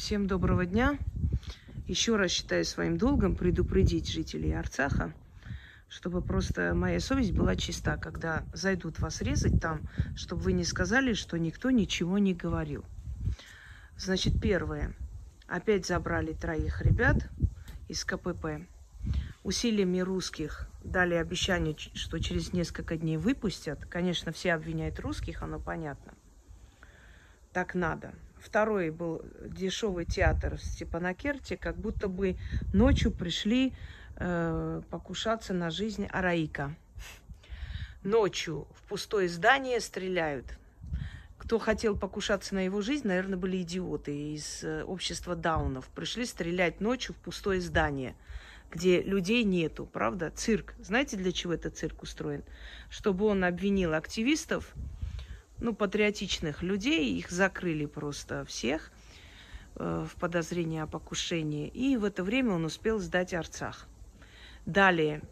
Всем доброго дня. Еще раз считаю своим долгом предупредить жителей Арцаха, чтобы просто моя совесть была чиста, когда зайдут вас резать там, чтобы вы не сказали, что никто ничего не говорил. Значит, первое. Опять забрали троих ребят из КПП. Усилиями русских дали обещание, что через несколько дней выпустят. Конечно, все обвиняют русских, оно понятно. Так надо. Второй был дешевый театр в Степанакерте, как будто бы ночью пришли э, покушаться на жизнь Араика. Ночью в пустое здание стреляют. Кто хотел покушаться на его жизнь, наверное, были идиоты из э, общества даунов. Пришли стрелять ночью в пустое здание, где людей нету, правда? Цирк. Знаете, для чего этот цирк устроен? Чтобы он обвинил активистов, ну, патриотичных людей, их закрыли просто всех э, в подозрении о покушении. И в это время он успел сдать Арцах. Далее.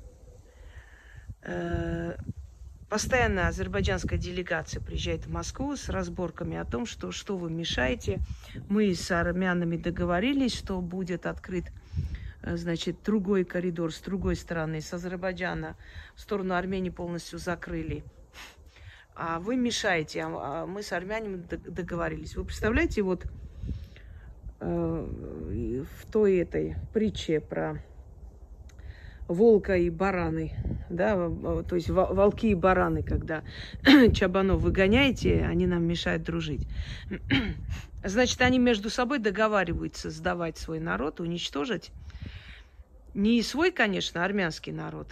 Э, постоянно азербайджанская делегация приезжает в Москву с разборками о том, что что вы мешаете. Мы с армянами договорились, что будет открыт э, значит, другой коридор с другой стороны, с Азербайджана в сторону Армении полностью закрыли а вы мешаете, а, а мы с армянами договорились. Вы представляете, вот э, в той этой притче про волка и бараны, да, то есть волки и бараны, когда чабанов выгоняете, они нам мешают дружить. Значит, они между собой договариваются сдавать свой народ, уничтожить не свой, конечно, армянский народ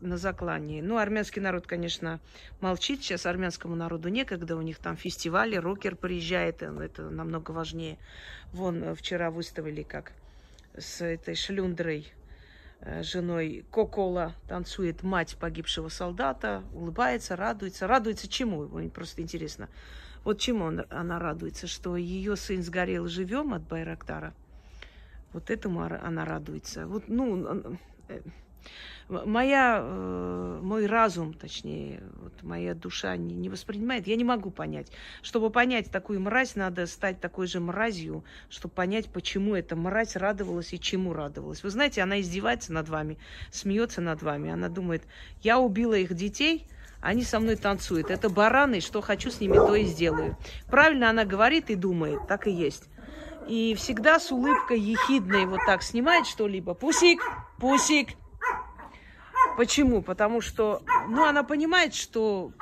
на заклании. Ну, армянский народ, конечно, молчит. Сейчас армянскому народу некогда. У них там фестивали, рокер приезжает. Это намного важнее. Вон э, вчера выставили, как с этой шлюндрой, э, женой Кокола, танцует мать погибшего солдата, улыбается, радуется. Радуется чему? Мне просто интересно. Вот чему она радуется? Что ее сын сгорел живем от Байрактара – вот этому она радуется. Вот, ну, э, моя, э, мой разум, точнее, вот моя душа не, не воспринимает. Я не могу понять. Чтобы понять такую мразь, надо стать такой же мразью, чтобы понять, почему эта мразь радовалась и чему радовалась. Вы знаете, она издевается над вами, смеется над вами. Она думает, я убила их детей, они со мной танцуют. Это бараны, что хочу с ними, то и сделаю. Правильно она говорит и думает, так и есть и всегда с улыбкой ехидной вот так снимает что-либо. Пусик, пусик. Почему? Потому что, ну, она понимает, что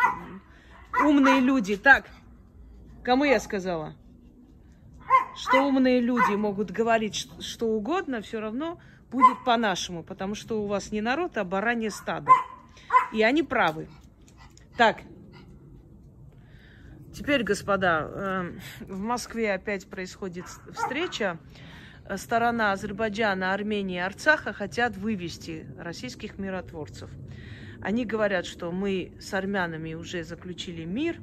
умные люди, так, кому я сказала? Что умные люди могут говорить что угодно, все равно будет по-нашему, потому что у вас не народ, а баранье стадо. И они правы. Так, Теперь, господа, эм, в Москве опять происходит встреча. Сторона Азербайджана, Армении и Арцаха хотят вывести российских миротворцев. Они говорят, что мы с армянами уже заключили мир.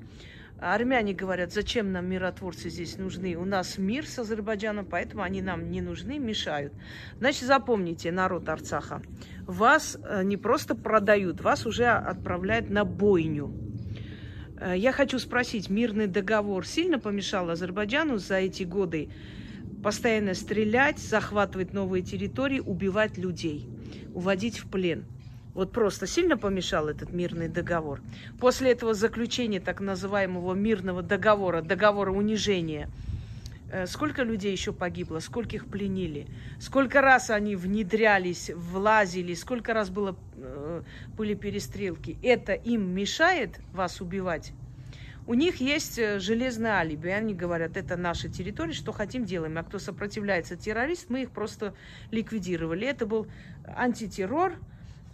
армяне говорят, зачем нам миротворцы здесь нужны? У нас мир с Азербайджаном, поэтому они нам не нужны, мешают. Значит, запомните, народ Арцаха, вас э, не просто продают, вас уже отправляют на бойню. Э, я хочу спросить, мирный договор сильно помешал Азербайджану за эти годы постоянно стрелять, захватывать новые территории, убивать людей, уводить в плен? Вот просто сильно помешал этот мирный договор. После этого заключения так называемого мирного договора, договора унижения, э, сколько людей еще погибло, сколько их пленили, сколько раз они внедрялись, влазили, сколько раз было Э, были перестрелки, это им мешает вас убивать? У них есть э, железное алиби. Они говорят, это наша территория, что хотим, делаем. А кто сопротивляется террорист, мы их просто ликвидировали. Это был антитеррор,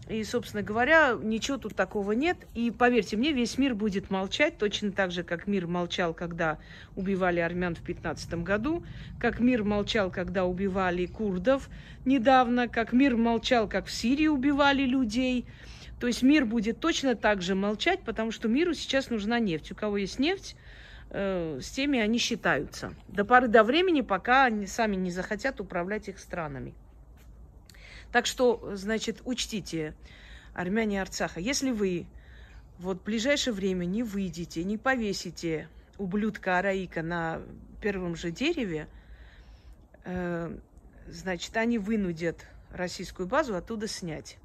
и, собственно говоря, ничего тут такого нет. И поверьте мне, весь мир будет молчать, точно так же, как мир молчал, когда убивали армян в 15 году, как мир молчал, когда убивали курдов недавно, как мир молчал, как в Сирии убивали людей. То есть мир будет точно так же молчать, потому что миру сейчас нужна нефть. У кого есть нефть, э, с теми они считаются. До поры до времени, пока они сами не захотят управлять их странами. Так что, значит, учтите, армяне Арцаха, если вы вот в ближайшее время не выйдете, не повесите ублюдка Араика на первом же дереве, э, значит, они вынудят российскую базу оттуда снять.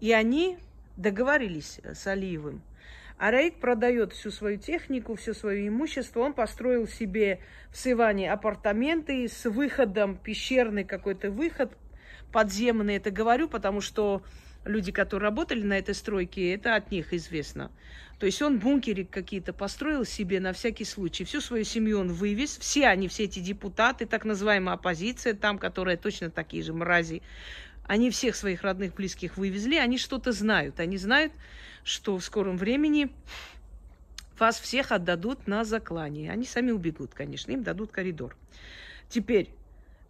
И они договорились с Алиевым. А Раик продает всю свою технику, все свое имущество. Он построил себе в Сыване апартаменты с выходом, пещерный какой-то выход, подземный. Это говорю, потому что люди, которые работали на этой стройке, это от них известно. То есть он бункеры какие-то построил себе на всякий случай. Всю свою семью он вывез. Все они, все эти депутаты, так называемая оппозиция, там, которая точно такие же мрази, они всех своих родных, близких вывезли, они что-то знают. Они знают, что в скором времени вас всех отдадут на заклание. Они сами убегут, конечно, им дадут коридор. Теперь,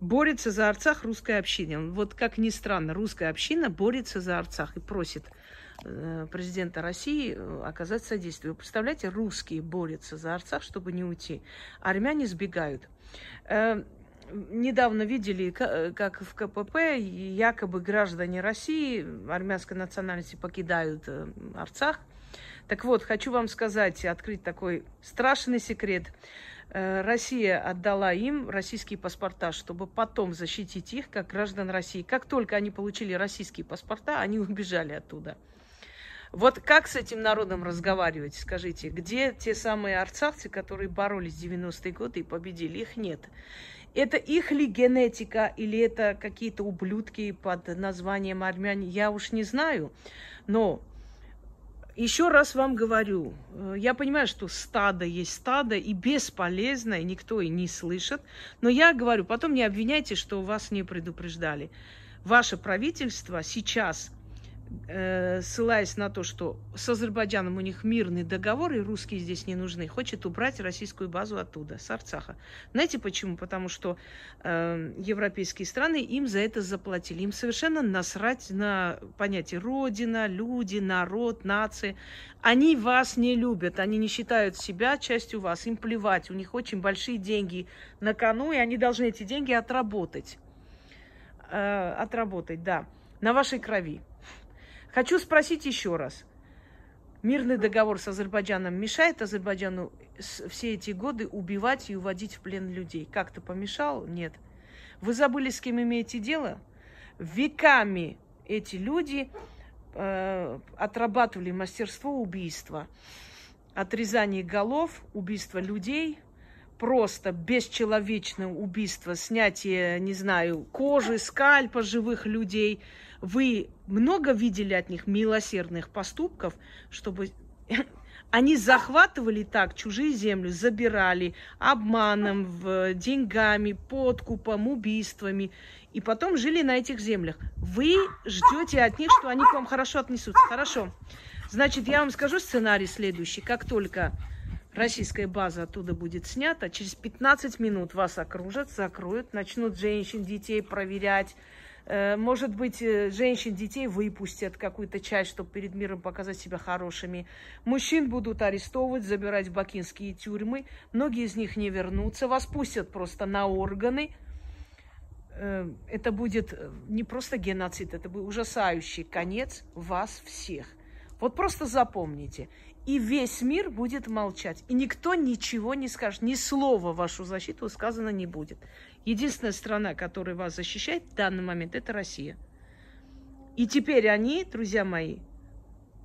борется за Арцах русская община. Вот как ни странно, русская община борется за Арцах и просит э, президента России э, оказать содействие. Вы представляете, русские борются за Арцах, чтобы не уйти. Армяне сбегают. Э, недавно видели, как в КПП якобы граждане России армянской национальности покидают Арцах. Так вот, хочу вам сказать, открыть такой страшный секрет. Э, Россия отдала им российские паспорта, чтобы потом защитить их как граждан России. Как только они получили российские паспорта, они убежали оттуда. Вот как с этим народом разговаривать, скажите? Где те самые арцахцы, которые боролись в 90-е годы и победили? Их нет. Это их ли генетика или это какие-то ублюдки под названием армяне, я уж не знаю. Но еще раз вам говорю, э, я понимаю, что стадо есть стадо, и бесполезно, и никто и не слышит. Но я говорю, потом не обвиняйте, что вас не предупреждали. Ваше правительство сейчас ссылаясь на то, что с Азербайджаном у них мирный договор, и русские здесь не нужны, хочет убрать российскую базу оттуда, с Арцаха. Знаете почему? Потому что э, европейские страны им за это заплатили. Им совершенно насрать на понятие родина, люди, народ, нации. Они вас не любят, они не считают себя частью вас, им плевать. У них очень большие деньги на кону, и они должны эти деньги отработать. Э, отработать, да, на вашей крови. Хочу спросить еще раз. Мирный договор с Азербайджаном мешает Азербайджану все эти годы убивать и уводить в плен людей? Как-то помешал? Нет. Вы забыли, с кем имеете дело? Веками эти люди э, отрабатывали мастерство убийства. Отрезание голов, убийство людей, просто бесчеловечное убийство, снятие, не знаю, кожи, скальпа живых людей – вы много видели от них милосердных поступков, чтобы они захватывали так чужие земли, забирали обманом, деньгами, подкупом, убийствами, и потом жили на этих землях. Вы ждете от них, что они к вам хорошо отнесутся. Хорошо. Значит, я вам скажу сценарий следующий. Как только российская база оттуда будет снята, через 15 минут вас окружат, закроют, начнут женщин, детей проверять, может быть, э, женщин, детей выпустят какую-то часть, чтобы перед миром показать себя хорошими. Мужчин будут арестовывать, забирать в бакинские тюрьмы. Многие из них не вернутся, вас пустят просто на органы. Э, это будет не просто геноцид, это будет ужасающий конец вас всех. Вот просто запомните. И весь мир будет молчать. И никто ничего не скажет. Ни слова в вашу защиту сказано не будет. Единственная страна, которая вас защищает в данный момент, это Россия. И теперь они, друзья мои,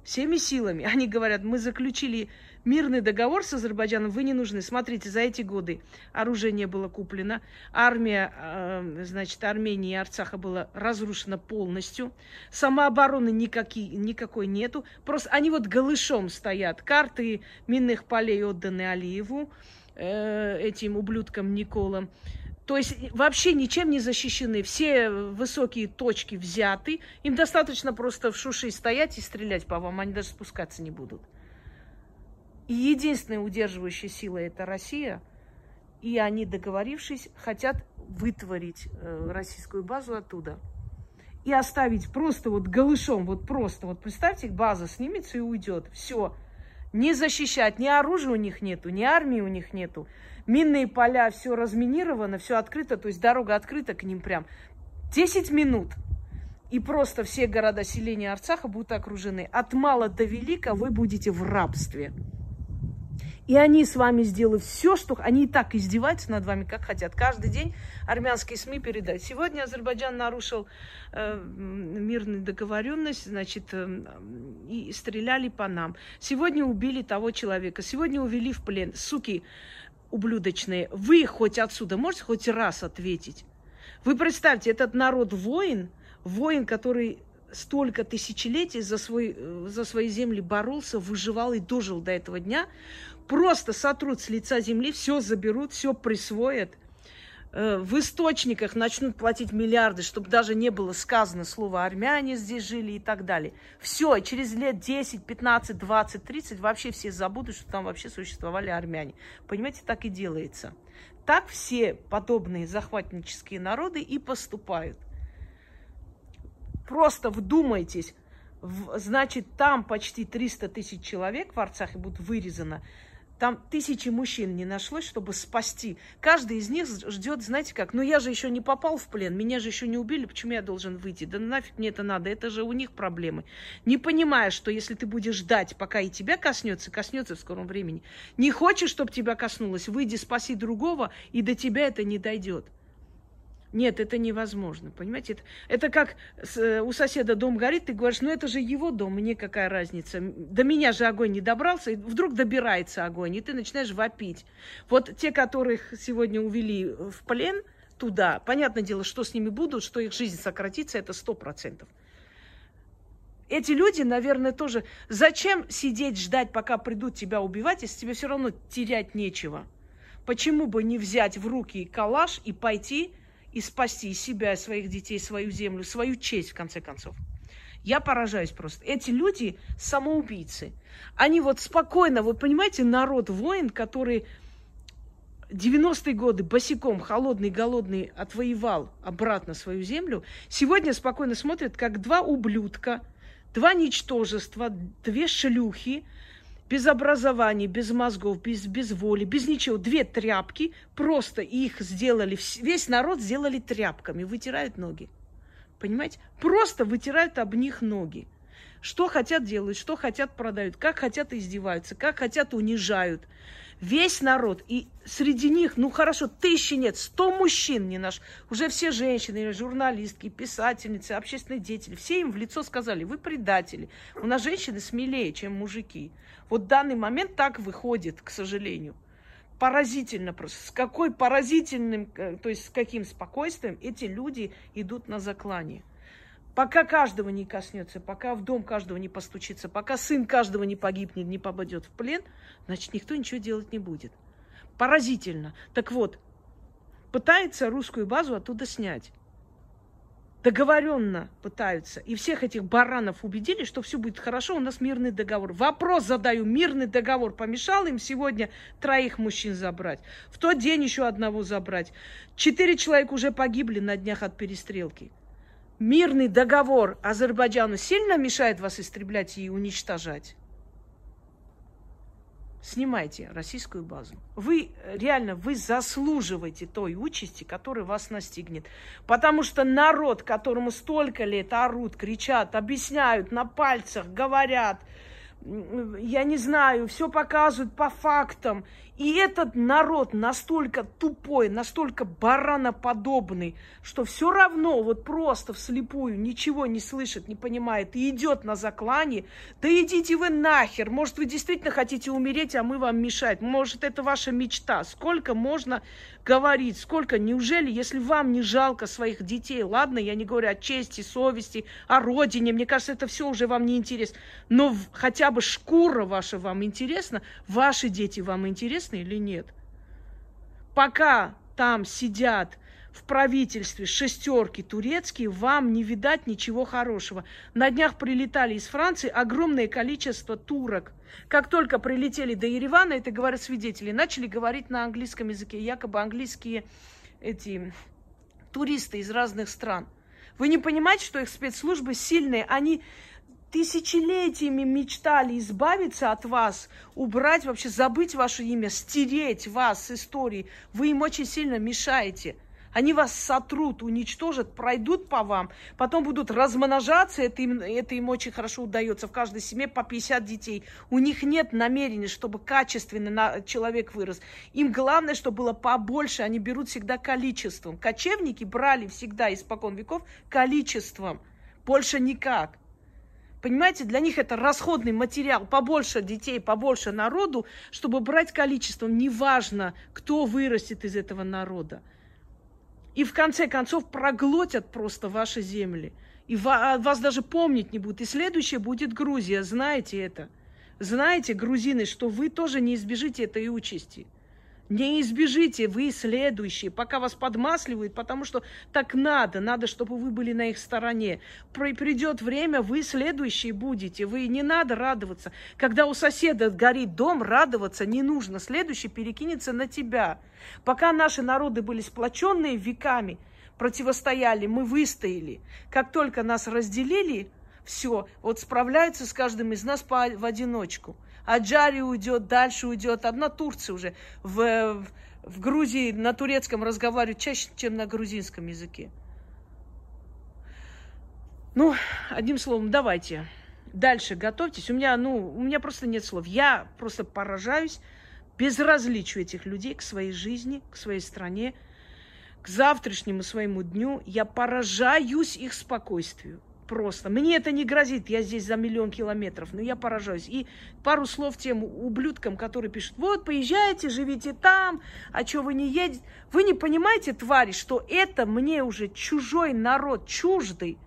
всеми силами, они говорят, мы заключили мирный договор с Азербайджаном, вы не нужны. Смотрите, за эти годы оружие не было куплено, армия, э, значит, Армении и Арцаха была разрушена полностью, самообороны никакой, никакой нету, просто они вот голышом стоят, карты минных полей отданы Алиеву, э, этим ублюдкам Николам, то есть вообще ничем не защищены. Все высокие точки взяты. Им достаточно просто в шуши стоять и стрелять по вам. Они даже спускаться не будут. И единственная удерживающая сила – это Россия. И они, договорившись, хотят вытворить э, российскую базу оттуда. И оставить просто вот голышом, вот просто. Вот представьте, база снимется и уйдет. Все. Не защищать, ни оружия у них нету, ни армии у них нету минные поля, все разминировано, все открыто, то есть дорога открыта к ним прям. 10 минут. И просто все города селения Арцаха будут окружены. От мала до велика вы будете в рабстве. И они с вами сделают все, что... Они и так издеваются над вами, как хотят. Каждый день армянские СМИ передают. Сегодня Азербайджан нарушил э, мирную договоренность, значит, э, и стреляли по нам. Сегодня убили того человека. Сегодня увели в плен. Суки ублюдочные. Вы хоть отсюда можете хоть раз ответить? Вы представьте, этот народ воин, воин, который столько тысячелетий за, свой, э, за свои земли боролся, выживал и дожил до этого дня, просто сотрут с лица земли, все заберут, все присвоят. Э, в источниках начнут платить миллиарды, чтобы даже не было сказано слово «армяне здесь жили» и так далее. Все, через лет 10, 15, 20, 30 вообще все забудут, что там вообще существовали армяне. Понимаете, так и делается. Так все подобные захватнические народы и поступают. Просто вдумайтесь, значит, там почти 300 тысяч человек в Арцахе будут вырезано. Там тысячи мужчин не нашлось, чтобы спасти. Каждый из них ждет, знаете как, ну я же еще не попал в плен, меня же еще не убили, почему я должен выйти? Да нафиг мне это надо, это же у них проблемы. Не понимая, что если ты будешь ждать, пока и тебя коснется, коснется в скором времени. Не хочешь, чтобы тебя коснулось, выйди, спаси другого, и до тебя это не дойдет. Нет, это невозможно, понимаете? Это, это как с, э, у соседа дом горит, ты говоришь, ну это же его дом, мне какая разница? До меня же огонь не добрался, и вдруг добирается огонь, и ты начинаешь вопить. Вот те, которых сегодня увели в плен туда, понятное дело, что с ними будут, что их жизнь сократится, это сто процентов. Эти люди, наверное, тоже... Зачем сидеть, ждать, пока придут тебя убивать, если тебе все равно терять нечего? Почему бы не взять в руки калаш и пойти и спасти себя, своих детей, свою землю, свою честь, в конце концов. Я поражаюсь просто. Эти люди самоубийцы. Они вот спокойно, вы понимаете, народ воин, который 90-е годы босиком, холодный, голодный, отвоевал обратно свою землю, сегодня спокойно смотрят, как два ублюдка, два ничтожества, две шлюхи без образования, без мозгов, без, без воли, без ничего. Две тряпки, просто их сделали, весь народ сделали тряпками, вытирают ноги. Понимаете? Просто вытирают об них ноги. Что хотят делают, что хотят продают, как хотят издеваются, как хотят унижают. Весь народ. И среди них, ну хорошо, тысячи нет, сто мужчин не наш. Уже все женщины, журналистки, писательницы, общественные деятели, все им в лицо сказали, вы предатели. У нас женщины смелее, чем мужики. Вот в данный момент так выходит, к сожалению. Поразительно просто. С какой поразительным, э, то есть с каким спокойствием эти люди идут на заклание. Пока каждого не коснется, пока в дом каждого не постучится, пока сын каждого не погибнет, не попадет в плен, значит, никто ничего делать не будет. Поразительно. Так вот, пытается русскую базу оттуда снять договоренно пытаются. И всех этих баранов убедили, что все будет хорошо, у нас мирный договор. Вопрос задаю, мирный договор помешал им сегодня троих мужчин забрать? В тот день еще одного забрать. Четыре человека уже погибли на днях от перестрелки. Мирный договор Азербайджану сильно мешает вас истреблять и уничтожать? снимайте российскую базу. Вы реально, вы заслуживаете той участи, которая вас настигнет. Потому что народ, которому столько лет орут, кричат, объясняют, на пальцах говорят, я не знаю, все показывают по фактам. И этот народ настолько тупой, настолько бараноподобный, что все равно вот просто вслепую ничего не слышит, не понимает и идет на заклане. Да идите вы нахер, может вы действительно хотите умереть, а мы вам мешать. Может это ваша мечта. Сколько можно говорить, сколько, неужели, если вам не жалко своих детей, ладно, я не говорю о чести, совести, о родине, мне кажется, это все уже вам не интересно, но хотя бы шкура ваша вам интересна, ваши дети вам интересны или нет? Пока там сидят в правительстве шестерки турецкие, вам не видать ничего хорошего. На днях прилетали из Франции огромное количество турок. Как только прилетели до Еревана, это говорят свидетели, начали говорить на английском языке, якобы английские эти туристы из разных стран. Вы не понимаете, что их спецслужбы сильные, они тысячелетиями мечтали избавиться от вас, убрать, вообще забыть ваше имя, стереть вас с истории. Вы им очень сильно мешаете. Они вас сотрут, уничтожат, пройдут по вам, потом будут размножаться, это им, это им очень хорошо удается, в каждой семье по 50 детей. У них нет намерения, чтобы качественно на, человек вырос. Им главное, чтобы было побольше, они берут всегда количеством. Кочевники брали всегда испокон веков количеством, больше никак. Понимаете, для них это расходный материал. Побольше детей, побольше народу, чтобы брать количеством. Неважно, кто вырастет из этого народа. И в конце концов проглотят просто ваши земли. И а, вас даже помнить не будут. И следующее будет Грузия. Знаете это. Знаете, грузины, что вы тоже не избежите этой участи. Не избежите, вы следующие, пока вас подмасливают, потому что так надо, надо, чтобы вы были на их стороне. Придет время, вы следующие будете, вы не надо радоваться. Когда у соседа горит дом, радоваться не нужно, следующий перекинется на тебя. Пока наши народы были сплоченные веками, противостояли, мы выстояли. Как только нас разделили, все, вот справляются с каждым из нас по, в одиночку. Аджари уйдет, дальше уйдет. Одна Турция уже в, в Грузии на турецком разговаривает чаще, чем на грузинском языке. Ну, одним словом, давайте. Дальше готовьтесь. У меня, ну, у меня просто нет слов. Я просто поражаюсь безразличию этих людей к своей жизни, к своей стране, к завтрашнему своему дню. Я поражаюсь их спокойствию просто. Мне это не грозит, я здесь за миллион километров, но я поражаюсь. И пару слов тем ублюдкам, которые пишут, вот, поезжайте, живите там, а что вы не едете? Вы не понимаете, твари, что это мне уже чужой народ, чуждый.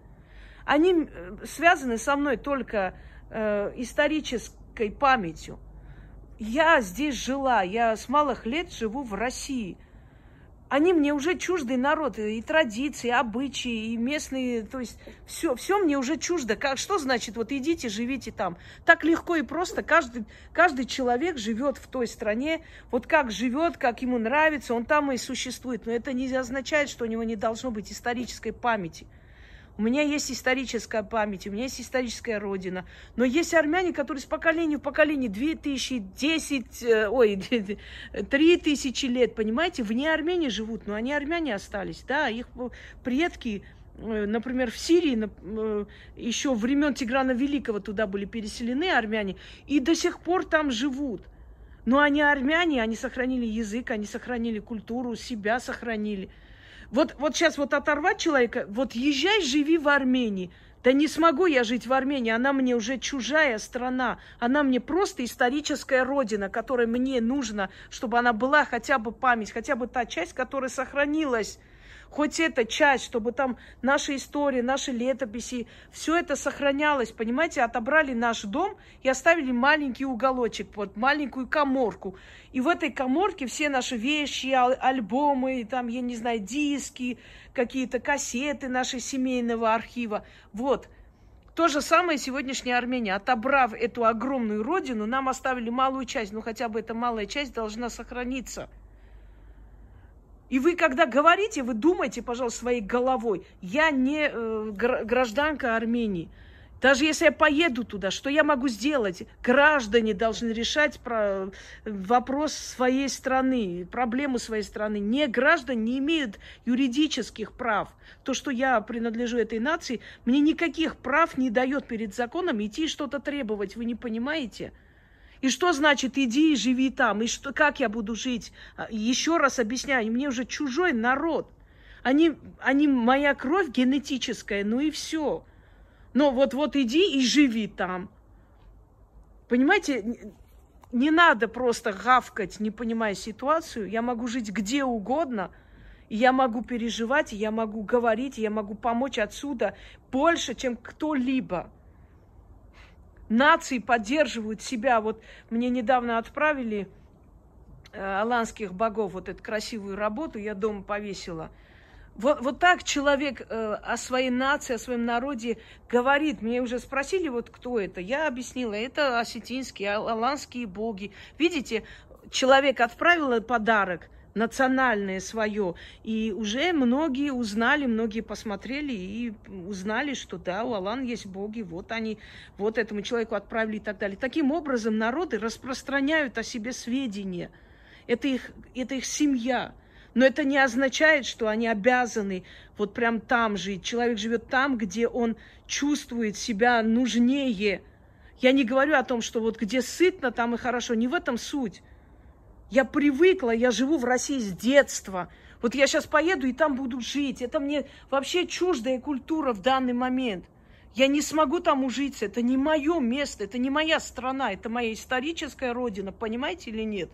Они э, связаны со мной только э, исторической памятью. Я здесь жила, я с малых лет живу в России – они мне уже чуждый народ, и традиции, и обычаи, и местные, то есть все, все мне уже чуждо. Как, что значит, вот идите, живите там. Так легко и просто, каждый, каждый человек живет в той стране, вот как живет, как ему нравится, он там и существует. Но это не означает, что у него не должно быть исторической памяти. У меня есть историческая память, у меня есть историческая родина. Но есть армяне, которые с поколения в поколение 2000, 10, э, ой, 3000 лет, понимаете, вне Армении живут, но они армяне остались, да, их предки, э, например, в Сирии э, еще времен Тиграна Великого туда были переселены армяне, и до сих пор там живут. Но они армяне, они сохранили язык, они сохранили культуру, себя сохранили. Вот, вот сейчас вот оторвать человека, вот езжай, живи в Армении. Да не смогу я жить в Армении, она мне уже чужая страна, она мне просто историческая родина, которая мне нужно, чтобы она была хотя бы память, хотя бы та часть, которая сохранилась хоть эта часть, чтобы там наша история, наши летописи, все это сохранялось, понимаете, отобрали наш дом и оставили маленький уголочек, вот маленькую коморку. И в этой коморке все наши вещи, альбомы, там, я не знаю, диски, какие-то кассеты нашего семейного архива. Вот. То же самое сегодняшняя Армения. Отобрав эту огромную родину, нам оставили малую часть, ну хотя бы эта малая часть должна сохраниться. И вы, когда говорите, вы думайте, пожалуйста, своей головой. Я не э, гражданка Армении. Даже если я поеду туда, что я могу сделать? Граждане должны решать про вопрос своей страны, проблему своей страны. Не граждане не имеют юридических прав. То, что я принадлежу этой нации, мне никаких прав не дает перед законом идти что-то требовать. Вы не понимаете? И что значит иди и живи там? И что, как я буду жить? А, Еще раз объясняю, мне уже чужой народ. Они, они моя кровь генетическая, ну и все. Но вот, вот иди и живи там. Понимаете, не надо просто гавкать, не понимая ситуацию. Я могу жить где угодно, я могу переживать, и я могу говорить, и я могу помочь отсюда больше, чем кто-либо нации поддерживают себя. Вот мне недавно отправили э, аланских богов вот эту красивую работу, я дома повесила. Вот, вот так человек э, о своей нации, о своем народе говорит. Мне уже спросили, вот кто это. Я объяснила, это осетинские, аланские боги. Видите, человек отправил подарок – национальное свое. И уже многие узнали, многие посмотрели и узнали, что да, у Аллан есть боги, вот они, вот этому человеку отправили и так далее. Таким образом народы распространяют о себе сведения. Это их, это их семья. Но это не означает, что они обязаны вот прям там жить. Человек живет там, где он чувствует себя нужнее. Я не говорю о том, что вот где сытно, там и хорошо. Не в этом суть. Я привыкла, я живу в России с детства. Вот я сейчас поеду и там буду жить. Это мне вообще чуждая культура в данный момент. Я не смогу там ужиться. Это не мое место, это не моя страна, это моя историческая родина. Понимаете или нет?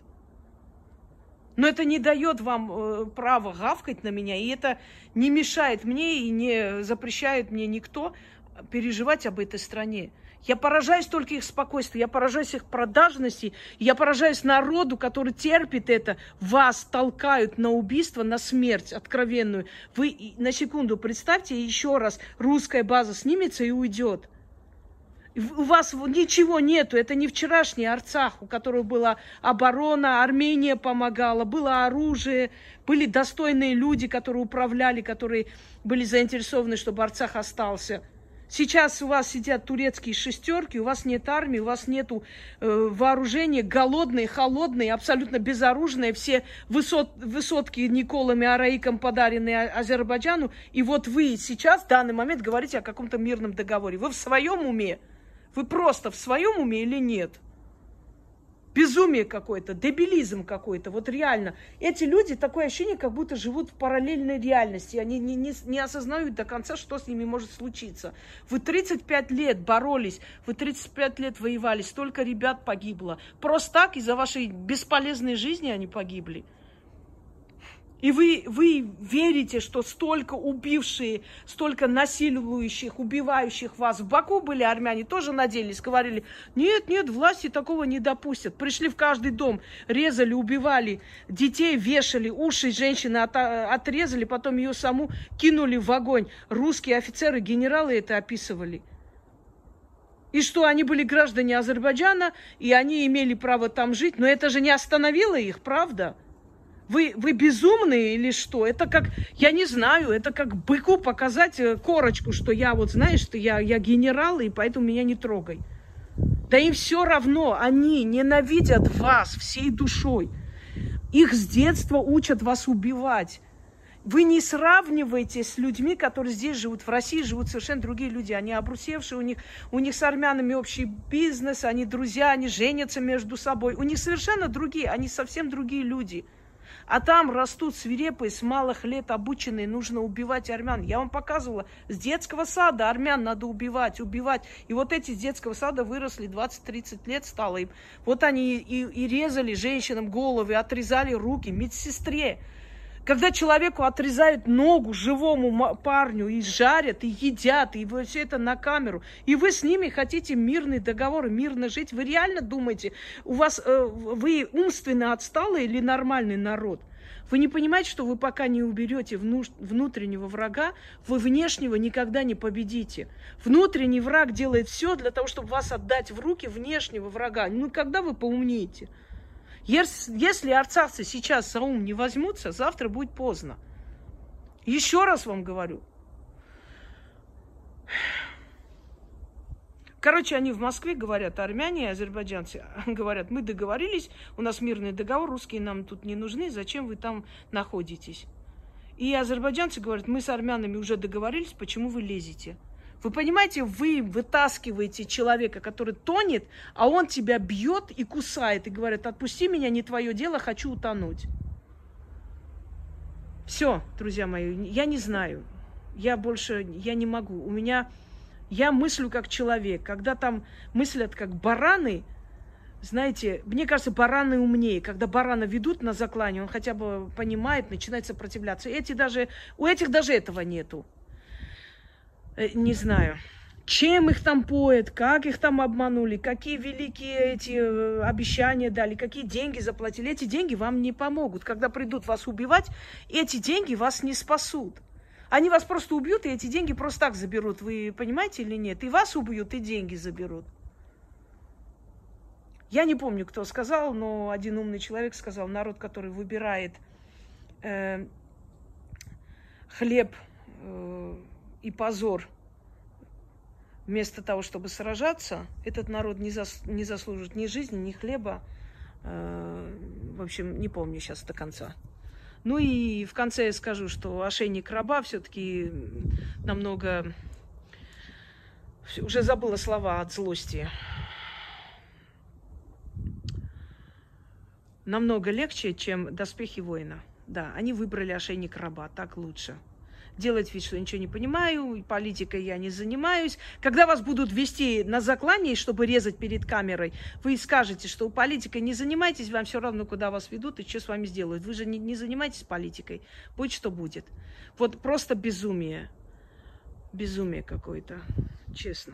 Но это не дает вам э, права гавкать на меня, и это не мешает мне и не запрещает мне никто переживать об этой стране. Я поражаюсь только их спокойствию, я поражаюсь их продажности, я поражаюсь народу, который терпит это. Вас толкают на убийство, на смерть откровенную. Вы на секунду представьте еще раз, русская база снимется и уйдет. У вас ничего нету, это не вчерашний Арцах, у которого была оборона, Армения помогала, было оружие, были достойные люди, которые управляли, которые были заинтересованы, чтобы Арцах остался. Сейчас у вас сидят турецкие шестерки, у вас нет армии, у вас нет э, вооружения, голодные, холодные, абсолютно безоружные, все высот, высотки Николами Араиком подаренные Азербайджану. И вот вы сейчас, в данный момент, говорите о каком-то мирном договоре. Вы в своем уме? Вы просто в своем уме или нет? Безумие какое-то, дебилизм какой-то. Вот реально. Эти люди, такое ощущение, как будто живут в параллельной реальности. Они не, не, не осознают до конца, что с ними может случиться. Вы 35 лет боролись, вы 35 лет воевали, столько ребят погибло. Просто так из-за вашей бесполезной жизни они погибли. И вы, вы верите, что столько убившие, столько насилующих, убивающих вас в Баку были армяне, тоже надеялись, говорили, нет, нет, власти такого не допустят. Пришли в каждый дом, резали, убивали, детей вешали, уши женщины от, отрезали, потом ее саму кинули в огонь. Русские офицеры, генералы это описывали. И что они были граждане Азербайджана, и они имели право там жить, но это же не остановило их, правда? Вы, вы безумные или что? Это как, я не знаю, это как быку показать э, корочку, что я вот, знаешь, что я, я генерал, и поэтому меня не трогай. Да им все равно, они ненавидят вас всей душой. Их с детства учат вас убивать. Вы не сравниваете с людьми, которые здесь живут, в России живут совершенно другие люди. Они обрусевшие, у них, у них с армянами общий бизнес, они друзья, они женятся между собой. У них совершенно другие, они совсем другие люди. А там растут свирепые, с малых лет обученные, нужно убивать армян. Я вам показывала, с детского сада армян надо убивать, убивать. И вот эти с детского сада выросли, 20-30 лет стало им. Вот они и, и резали женщинам головы, отрезали руки, медсестре. Когда человеку отрезают ногу живому парню и жарят, и едят, и все это на камеру, и вы с ними хотите мирный договор, мирно жить, вы реально думаете, у вас, э, вы умственно отсталый или нормальный народ? Вы не понимаете, что вы пока не уберете внутреннего врага, вы внешнего никогда не победите. Внутренний враг делает все для того, чтобы вас отдать в руки внешнего врага. Ну, когда вы поумнеете? Если, арцахцы сейчас за ум не возьмутся, завтра будет поздно. Еще раз вам говорю. Короче, они в Москве говорят, армяне и азербайджанцы говорят, мы договорились, у нас мирный договор, русские нам тут не нужны, зачем вы там находитесь? И азербайджанцы говорят, мы с армянами уже договорились, почему вы лезете? Вы понимаете, вы вытаскиваете человека, который тонет, а он тебя бьет и кусает, и говорит, отпусти меня, не твое дело, хочу утонуть. Все, друзья мои, я не знаю. Я больше, я не могу. У меня, я мыслю как человек. Когда там мыслят как бараны, знаете, мне кажется, бараны умнее. Когда барана ведут на заклане, он хотя бы понимает, начинает сопротивляться. Эти даже, у этих даже этого нету. Э, не знаю, чем их там поят, как их там обманули, какие великие эти э, обещания дали, какие деньги заплатили. Эти деньги вам не помогут. Когда придут вас убивать, эти деньги вас не спасут. Они вас просто убьют, и эти деньги просто так заберут. Вы понимаете или нет? И вас убьют, и деньги заберут. Я не помню, кто сказал, но один умный человек сказал, народ, который выбирает э, хлеб э, и позор. Вместо того, чтобы сражаться, этот народ не, зас, не заслужит ни жизни, ни хлеба. Э, в общем, не помню сейчас до конца. Ну и в конце я скажу, что ошейник раба все-таки намного... Уже забыла слова от злости. Намного легче, чем доспехи воина. Да, они выбрали ошейник раба, так лучше делать вид, что ничего не понимаю, политикой я не занимаюсь. Когда вас будут вести на заклание, чтобы резать перед камерой, вы скажете, что политикой не занимаетесь, вам все равно, куда вас ведут и что с вами сделают. Вы же не, не занимаетесь политикой. Будь что будет. Вот просто безумие. Безумие какое-то, честно.